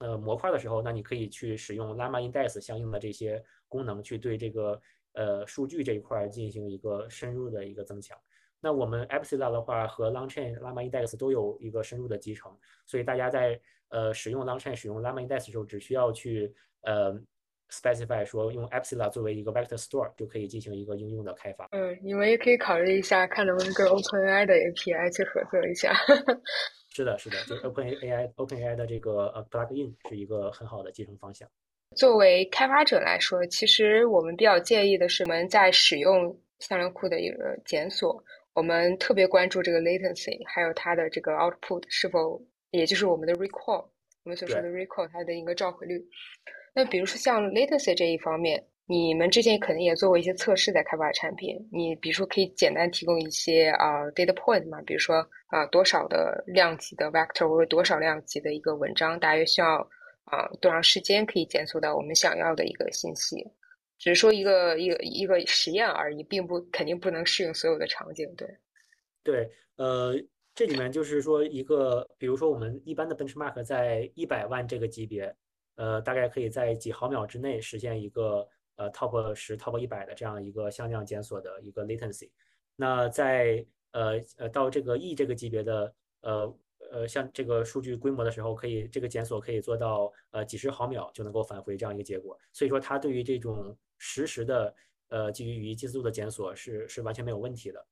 呃模块的时候，那你可以去使用 lama index 相应的这些功能，去对这个呃数据这一块进行一个深入的一个增强。那我们 Epsilon 的话和 Launchchain Llama Index 都有一个深入的集成，所以大家在呃使用 Launchchain 使用 Llama Index 的时候，只需要去呃。Specify 说用 Epsilon 作为一个 vector store 就可以进行一个应用的开发。嗯，你们也可以考虑一下，看能不能跟 OpenAI 的 API 去合作一下。是的，是的，就是 OpenAI OpenAI 的这个呃 plugin 是一个很好的集成方向。作为开发者来说，其实我们比较介意的是，我们在使用向量库的一个检索，我们特别关注这个 latency，还有它的这个 output 是否，也就是我们的 recall，我们所说的 recall 它的一个召回率。那比如说像 latency 这一方面，你们之前肯定也做过一些测试在开发产品，你比如说可以简单提供一些啊 data point 嘛，比如说啊多少的量级的 vector 或者多少量级的一个文章，大约需要啊多长时间可以检索到我们想要的一个信息，只是说一个一个一个实验而已，并不肯定不能适用所有的场景，对。对，呃，这里面就是说一个，比如说我们一般的 benchmark 在一百万这个级别，呃，大概可以在几毫秒之内实现一个。呃，top 十、top 一百的这样一个向量检索的一个 latency，那在呃呃到这个 E 这个级别的呃呃像这个数据规模的时候，可以这个检索可以做到呃几十毫秒就能够返回这样一个结果。所以说它对于这种实时的呃基于语义计速的检索是是完全没有问题的。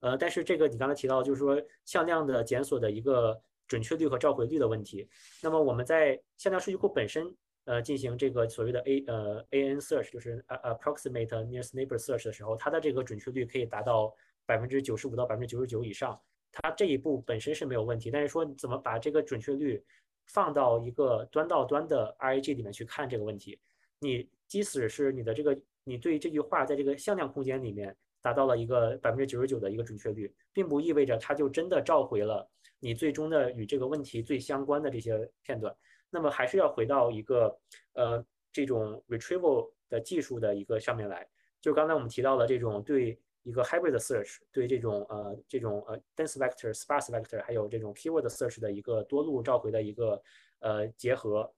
呃，但是这个你刚才提到就是说向量的检索的一个准确率和召回率的问题。那么我们在向量数据库本身。呃，进行这个所谓的 A 呃 AN search，就是 approximate nearest neighbor search 的时候，它的这个准确率可以达到百分之九十五到百分之九十九以上。它这一步本身是没有问题，但是说你怎么把这个准确率放到一个端到端的 RAG 里面去看这个问题，你即使是你的这个你对这句话在这个向量空间里面达到了一个百分之九十九的一个准确率，并不意味着它就真的召回了你最终的与这个问题最相关的这些片段。那么还是要回到一个呃这种 retrieval 的技术的一个上面来，就刚才我们提到的这种对一个 hybrid search，对这种呃这种呃 dense vector、sparse vector，还有这种 keyword search 的一个多路召回的一个呃结合，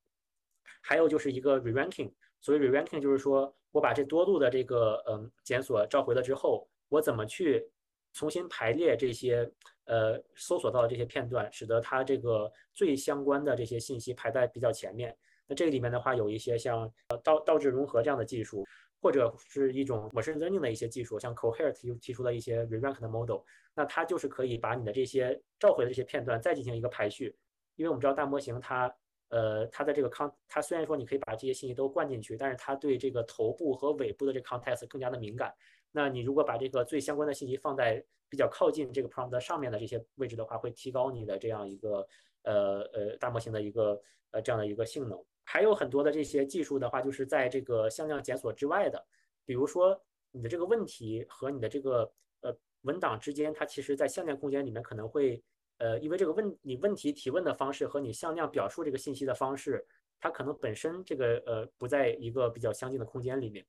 还有就是一个 re-ranking。所以 re-ranking 就是说我把这多路的这个嗯检索召回了之后，我怎么去重新排列这些。呃，搜索到的这些片段，使得它这个最相关的这些信息排在比较前面。那这个里面的话，有一些像呃倒倒置融合这样的技术，或者是一种 machine learning 的一些技术，像 Cohere 提提出的一些 re-rank 的 model。那它就是可以把你的这些召回的这些片段再进行一个排序。因为我们知道大模型它呃它的这个 con，它虽然说你可以把这些信息都灌进去，但是它对这个头部和尾部的这个 context 更加的敏感。那你如果把这个最相关的信息放在比较靠近这个 prompt 上面的这些位置的话，会提高你的这样一个呃呃大模型的一个呃这样的一个性能。还有很多的这些技术的话，就是在这个向量检索之外的，比如说你的这个问题和你的这个呃文档之间，它其实在向量空间里面可能会呃因为这个问你问题提问的方式和你向量表述这个信息的方式，它可能本身这个呃不在一个比较相近的空间里面。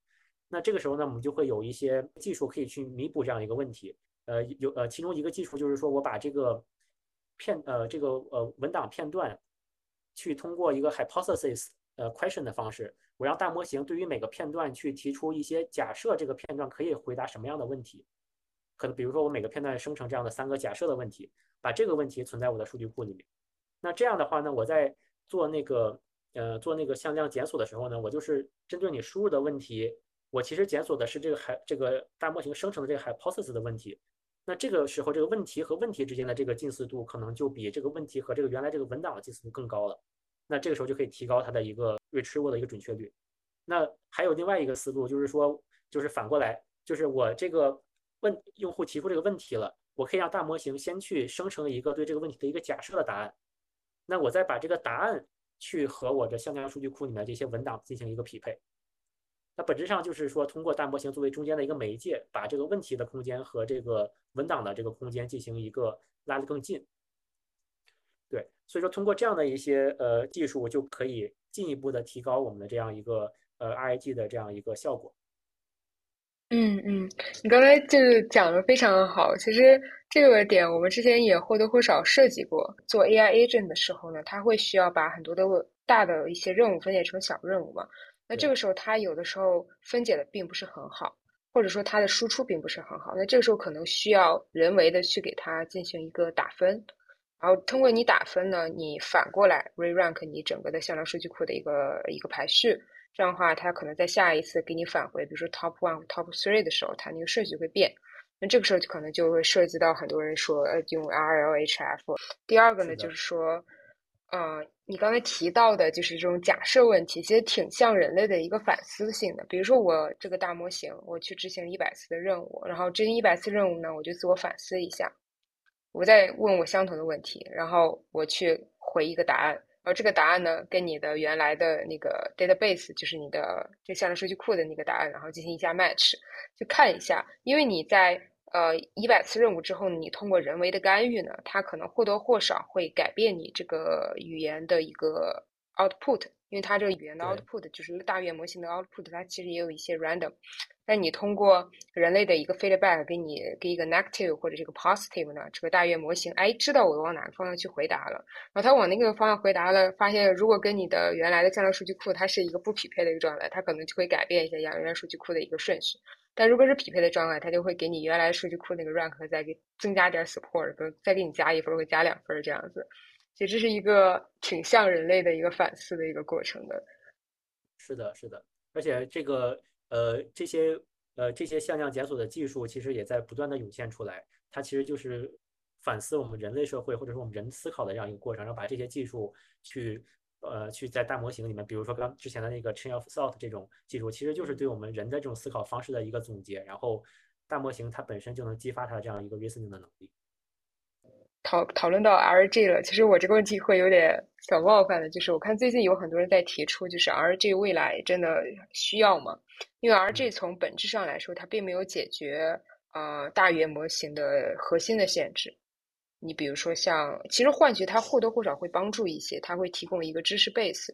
那这个时候呢，我们就会有一些技术可以去弥补这样一个问题。呃，有呃，其中一个技术就是说，我把这个片呃这个呃文档片段，去通过一个 hypothesis 呃 question 的方式，我让大模型对于每个片段去提出一些假设，这个片段可以回答什么样的问题？可能比如说我每个片段生成这样的三个假设的问题，把这个问题存在我的数据库里面。那这样的话呢，我在做那个呃做那个向量检索的时候呢，我就是针对你输入的问题，我其实检索的是这个海这个大模型生成的这个 hypothesis 的问题。那这个时候，这个问题和问题之间的这个近似度，可能就比这个问题和这个原来这个文档的近似度更高了。那这个时候就可以提高它的一个 retrieval 的一个准确率。那还有另外一个思路，就是说，就是反过来，就是我这个问用户提出这个问题了，我可以让大模型先去生成一个对这个问题的一个假设的答案，那我再把这个答案去和我的向量数据库里面这些文档进行一个匹配。那本质上就是说，通过大模型作为中间的一个媒介，把这个问题的空间和这个文档的这个空间进行一个拉得更近。对，所以说通过这样的一些呃技术，就可以进一步的提高我们的这样一个呃 RAG 的这样一个效果。嗯嗯，你刚才就是讲的非常好。其实这个点我们之前也或多或少涉及过。做 AI agent 的时候呢，它会需要把很多的大的一些任务分解成小任务嘛。那这个时候，它有的时候分解的并不是很好，或者说它的输出并不是很好。那这个时候可能需要人为的去给它进行一个打分，然后通过你打分呢，你反过来 re-rank 你整个的向量数据库的一个一个排序。这样的话，它可能在下一次给你返回，比如说 top one、top three 的时候，它那个顺序会变。那这个时候就可能就会涉及到很多人说，呃，用 RLHF。第二个呢，就是说。嗯，你刚才提到的就是这种假设问题，其实挺像人类的一个反思性的。比如说，我这个大模型，我去执行一百次的任务，然后执行一百次任务呢，我就自我反思一下，我再问我相同的问题，然后我去回一个答案，然后这个答案呢，跟你的原来的那个 database，就是你的这向量数据库的那个答案，然后进行一下 match，就看一下，因为你在呃一百次任务之后，你通过人为的干预呢，它可能或多或少会改变你这个语言的一个 output，因为它这个语言的 output 就是大语言模型的 output，它其实也有一些 random。那你通过人类的一个 feedback 给你给一个 negative 或者这个 positive 呢，这个大语言模型哎知道我往哪个方向去回答了，然后它往那个方向回答了，发现如果跟你的原来的向量数据库它是一个不匹配的一个状态，它可能就会改变一下原来数据库的一个顺序。但如果是匹配的状态，它就会给你原来数据库那个 rank 再给增加点 support，再给你加一分或加两分这样子。其实这是一个挺像人类的一个反思的一个过程的。是的，是的，而且这个。呃，这些呃这些向量检索的技术其实也在不断的涌现出来，它其实就是反思我们人类社会或者说我们人思考的这样一个过程，然后把这些技术去呃去在大模型里面，比如说刚之前的那个 chain of thought 这种技术，其实就是对我们人的这种思考方式的一个总结，然后大模型它本身就能激发它的这样一个 reasoning 的能力。讨讨论到 RG 了，其实我这个问题会有点小冒犯的，就是我看最近有很多人在提出，就是 RG 未来真的需要吗？因为 RG 从本质上来说，它并没有解决呃大语言模型的核心的限制。你比如说像，其实换取它或多或少会帮助一些，它会提供一个知识 base。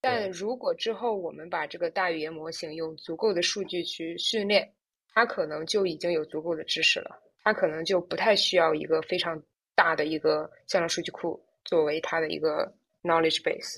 但如果之后我们把这个大语言模型用足够的数据去训练，它可能就已经有足够的知识了，它可能就不太需要一个非常。大的一个向量数据库作为它的一个 knowledge base，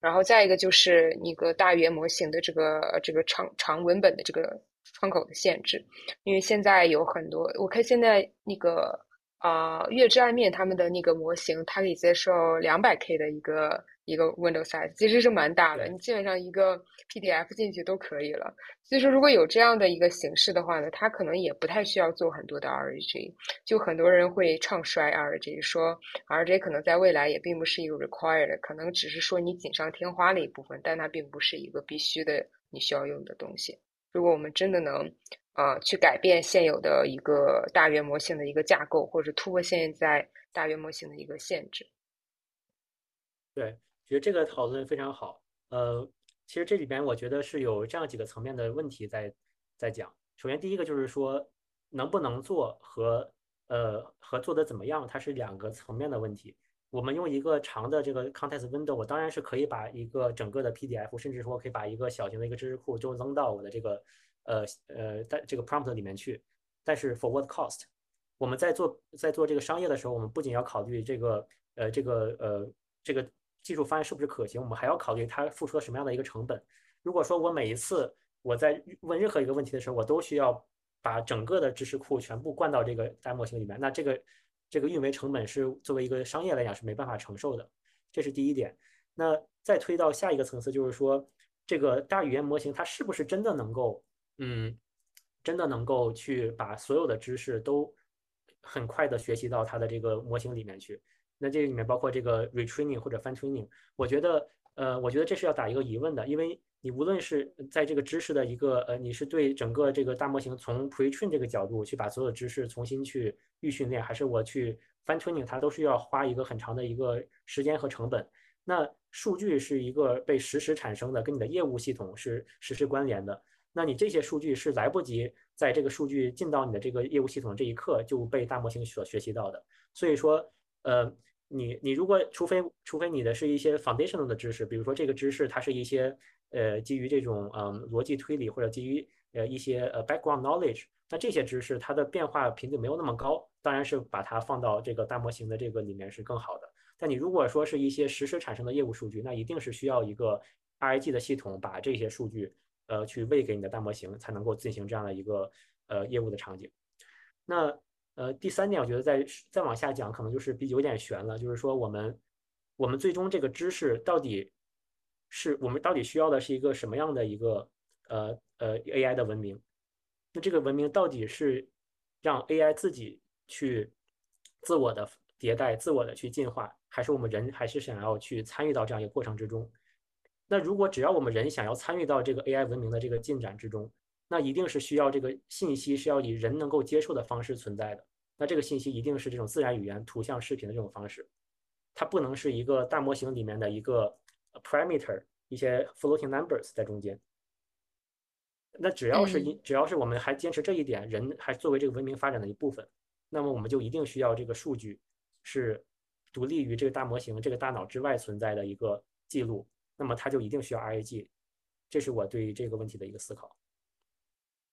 然后再一个就是那个大语言模型的这个这个长长文本的这个窗口的限制，因为现在有很多，我看现在那个啊月之暗面他们的那个模型，它可以接受两百 K 的一个。一个 window size 其实是蛮大的，你基本上一个 PDF 进去都可以了。所以说，如果有这样的一个形式的话呢，它可能也不太需要做很多的 RG。就很多人会唱衰 RG，说 RG 可能在未来也并不是一个 required，可能只是说你锦上添花的一部分，但它并不是一个必须的你需要用的东西。如果我们真的能啊去改变现有的一个大语言模型的一个架构，或者突破现在大语言模型的一个限制，对。觉得这个讨论非常好。呃，其实这里边我觉得是有这样几个层面的问题在在讲。首先，第一个就是说，能不能做和呃和做的怎么样，它是两个层面的问题。我们用一个长的这个 context window，我当然是可以把一个整个的 PDF，甚至说可以把一个小型的一个知识库就扔到我的这个呃呃在这个 prompt 里面去。但是 for what cost？我们在做在做这个商业的时候，我们不仅要考虑这个呃这个呃这个。技术方案是不是可行？我们还要考虑它付出了什么样的一个成本。如果说我每一次我在问任何一个问题的时候，我都需要把整个的知识库全部灌到这个大模型里面，那这个这个运维成本是作为一个商业来讲是没办法承受的。这是第一点。那再推到下一个层次，就是说这个大语言模型它是不是真的能够，嗯，真的能够去把所有的知识都很快的学习到它的这个模型里面去？那这个里面包括这个 retraining 或者 fine tuning，我觉得，呃，我觉得这是要打一个疑问的，因为你无论是在这个知识的一个，呃，你是对整个这个大模型从 pretrain 这个角度去把所有知识重新去预训练，还是我去 fine tuning，它都是要花一个很长的一个时间和成本。那数据是一个被实时产生的，跟你的业务系统是实时关联的。那你这些数据是来不及在这个数据进到你的这个业务系统这一刻就被大模型所学习到的。所以说，呃。你你如果除非除非你的是一些 foundational 的知识，比如说这个知识它是一些呃基于这种嗯逻辑推理或者基于呃一些呃 background knowledge，那这些知识它的变化频率没有那么高，当然是把它放到这个大模型的这个里面是更好的。但你如果说是一些实时产生的业务数据，那一定是需要一个 RAG 的系统把这些数据呃去喂给你的大模型，才能够进行这样的一个呃业务的场景。那呃，第三点，我觉得再再往下讲，可能就是比有点悬了。就是说，我们我们最终这个知识到底是我们到底需要的是一个什么样的一个呃呃 AI 的文明？那这个文明到底是让 AI 自己去自我的迭代、自我的去进化，还是我们人还是想要去参与到这样一个过程之中？那如果只要我们人想要参与到这个 AI 文明的这个进展之中，那一定是需要这个信息是要以人能够接受的方式存在的。那这个信息一定是这种自然语言、图像、视频的这种方式。它不能是一个大模型里面的一个 parameter，一些 floating numbers 在中间。那只要是嗯只要是我们还坚持这一点，人还作为这个文明发展的一部分，那么我们就一定需要这个数据是独立于这个大模型、这个大脑之外存在的一个记录，那么它就一定需要 RAG。这是我对这个问题的一个思考。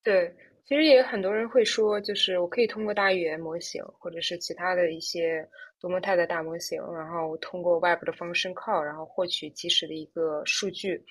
对，其实也有很多人会说，就是我可以通过大语言模型，或者是其他的一些多模态的大模型，然后通过外部的 function call，然后获取及时的一个数据。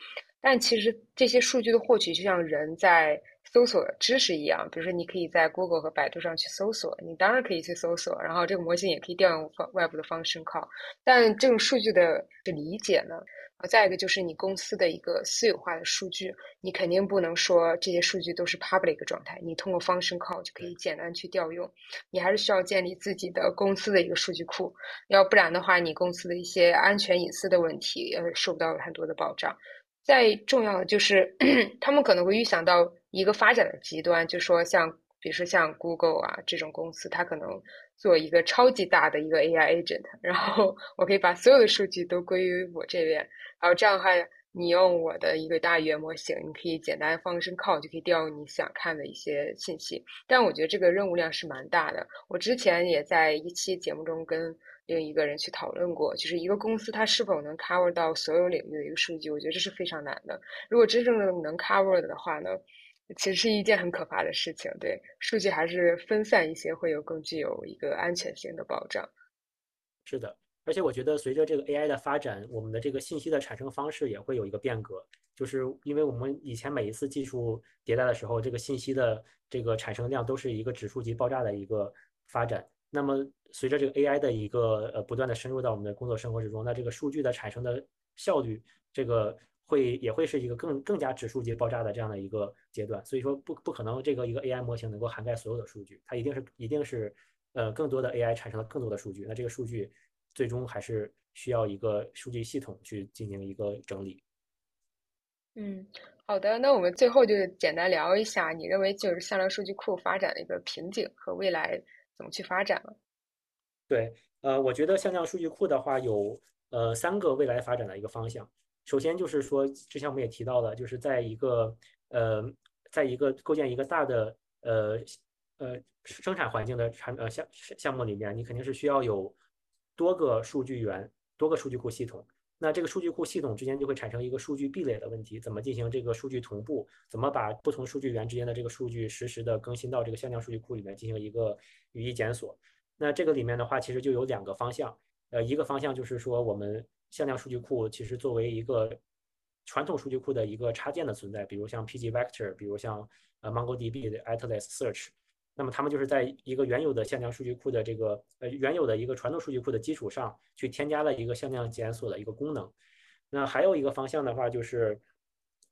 但其实这些数据的获取，就像人在搜索知识一样，比如说你可以在 Google 和百度上去搜索，你当然可以去搜索，然后这个模型也可以调用方外部的 function call。但这种数据的理解呢，啊，再一个就是你公司的一个私有化的数据。你肯定不能说这些数据都是 public 状态，你通过 function call 就可以简单去调用，你还是需要建立自己的公司的一个数据库，要不然的话，你公司的一些安全隐私的问题，呃，受不到很多的保障。再重要的就是，他们可能会预想到一个发展的极端，就说像，比如说像 Google 啊这种公司，它可能做一个超级大的一个 AI agent，然后我可以把所有的数据都归于我这边，然后这样的话。你用我的一个大语言模型，你可以简单放声 call 就可以调用你想看的一些信息。但我觉得这个任务量是蛮大的。我之前也在一期节目中跟另一个人去讨论过，就是一个公司它是否能 cover 到所有领域的一个数据，我觉得这是非常难的。如果真正的能 cover 的话呢，其实是一件很可怕的事情。对，数据还是分散一些，会有更具有一个安全性的保障。是的。而且我觉得，随着这个 AI 的发展，我们的这个信息的产生方式也会有一个变革。就是因为我们以前每一次技术迭代的时候，这个信息的这个产生量都是一个指数级爆炸的一个发展。那么随着这个 AI 的一个呃不断的深入到我们的工作生活之中，那这个数据的产生的效率，这个会也会是一个更更加指数级爆炸的这样的一个阶段。所以说不不可能这个一个 AI 模型能够涵盖所有的数据，它一定是一定是呃更多的 AI 产生了更多的数据。那这个数据。最终还是需要一个数据系统去进行一个整理。嗯，好的，那我们最后就简单聊一下，你认为就是向量数据库发展的一个瓶颈和未来怎么去发展了？对，呃，我觉得向量数据库的话有呃三个未来发展的一个方向。首先就是说，之前我们也提到了，就是在一个呃，在一个构建一个大的呃呃生产环境的产呃项项目里面，你肯定是需要有。多个数据源，多个数据库系统，那这个数据库系统之间就会产生一个数据壁垒的问题。怎么进行这个数据同步？怎么把不同数据源之间的这个数据实时的更新到这个向量数据库里面进行一个语义检索？那这个里面的话，其实就有两个方向。呃，一个方向就是说，我们向量数据库其实作为一个传统数据库的一个插件的存在，比如像 pgvector，比如像呃 MongoDB 的 Atlas Search。那么他们就是在一个原有的向量数据库的这个呃原有的一个传统数据库的基础上去添加了一个向量检索的一个功能。那还有一个方向的话，就是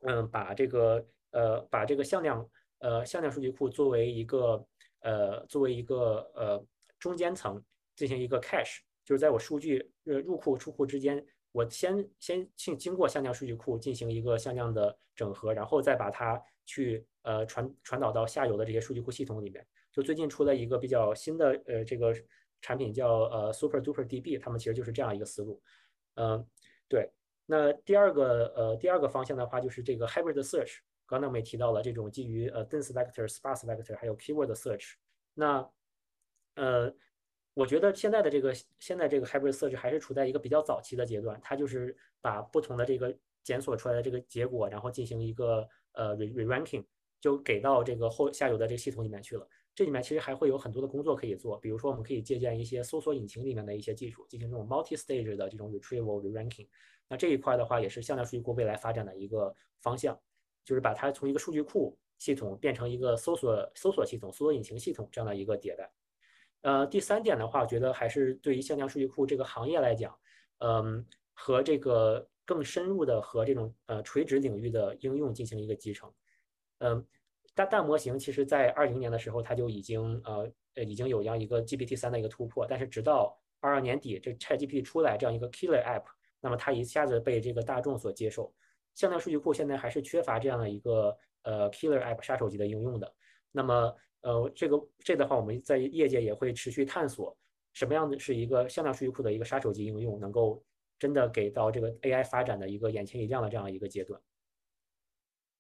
嗯把这个呃把这个向量呃向量数据库作为一个呃作为一个呃中间层进行一个 cache，就是在我数据呃入库出库之间，我先先去经过向量数据库进行一个向量的整合，然后再把它去呃传传导到下游的这些数据库系统里面。就最近出了一个比较新的呃这个产品叫呃 Super Duper DB，他们其实就是这样一个思路。嗯，对。那第二个呃第二个方向的话，就是这个 Hybrid Search。刚才我们也提到了这种基于呃 Dense Vector、Sparse Vector 还有 Keyword Search。那呃，我觉得现在的这个现在这个 Hybrid Search 还是处在一个比较早期的阶段，它就是把不同的这个检索出来的这个结果，然后进行一个呃 re re-ranking，就给到这个后下游的这个系统里面去了。这里面其实还会有很多的工作可以做，比如说我们可以借鉴一些搜索引擎里面的一些技术，进行这种 multi-stage 的这种 retrieval re-ranking。那这一块的话，也是向量数据库未来发展的一个方向，就是把它从一个数据库系统变成一个搜索搜索系统、搜索引擎系统这样的一个迭代。呃，第三点的话，我觉得还是对于向量数据库这个行业来讲，嗯，和这个更深入的和这种呃垂直领域的应用进行一个集成，嗯。大大模型其实，在二零年的时候，它就已经呃呃已经有这样一个 GPT 三的一个突破，但是直到二二年底，这 ChatGPT 出来这样一个 killer app，那么它一下子被这个大众所接受。向量数据库现在还是缺乏这样的一个呃 killer app 杀手级的应用的。那么呃这个这的话，我们在业界也会持续探索，什么样的是一个向量数据库的一个杀手级应用，能够真的给到这个 AI 发展的一个眼前一亮的这样一个阶段。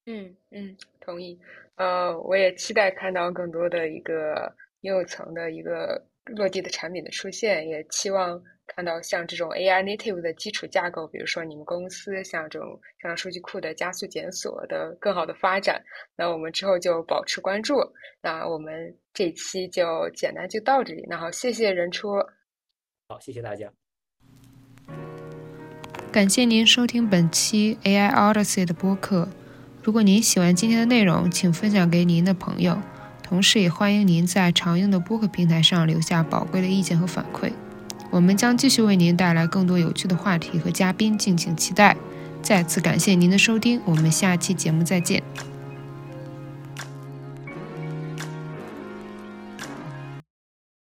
嗯嗯，同意。呃，我也期待看到更多的一个应用层的一个落地的产品的出现，也期望看到像这种 AI native 的基础架构，比如说你们公司像这种像数据库的加速检索的更好的发展。那我们之后就保持关注。那我们这期就简单就到这里。那好，谢谢任初。好，谢谢大家。感谢您收听本期 AI Odyssey 的播客。如果您喜欢今天的内容，请分享给您的朋友，同时也欢迎您在常用的播客平台上留下宝贵的意见和反馈。我们将继续为您带来更多有趣的话题和嘉宾，敬请期待。再次感谢您的收听，我们下期节目再见。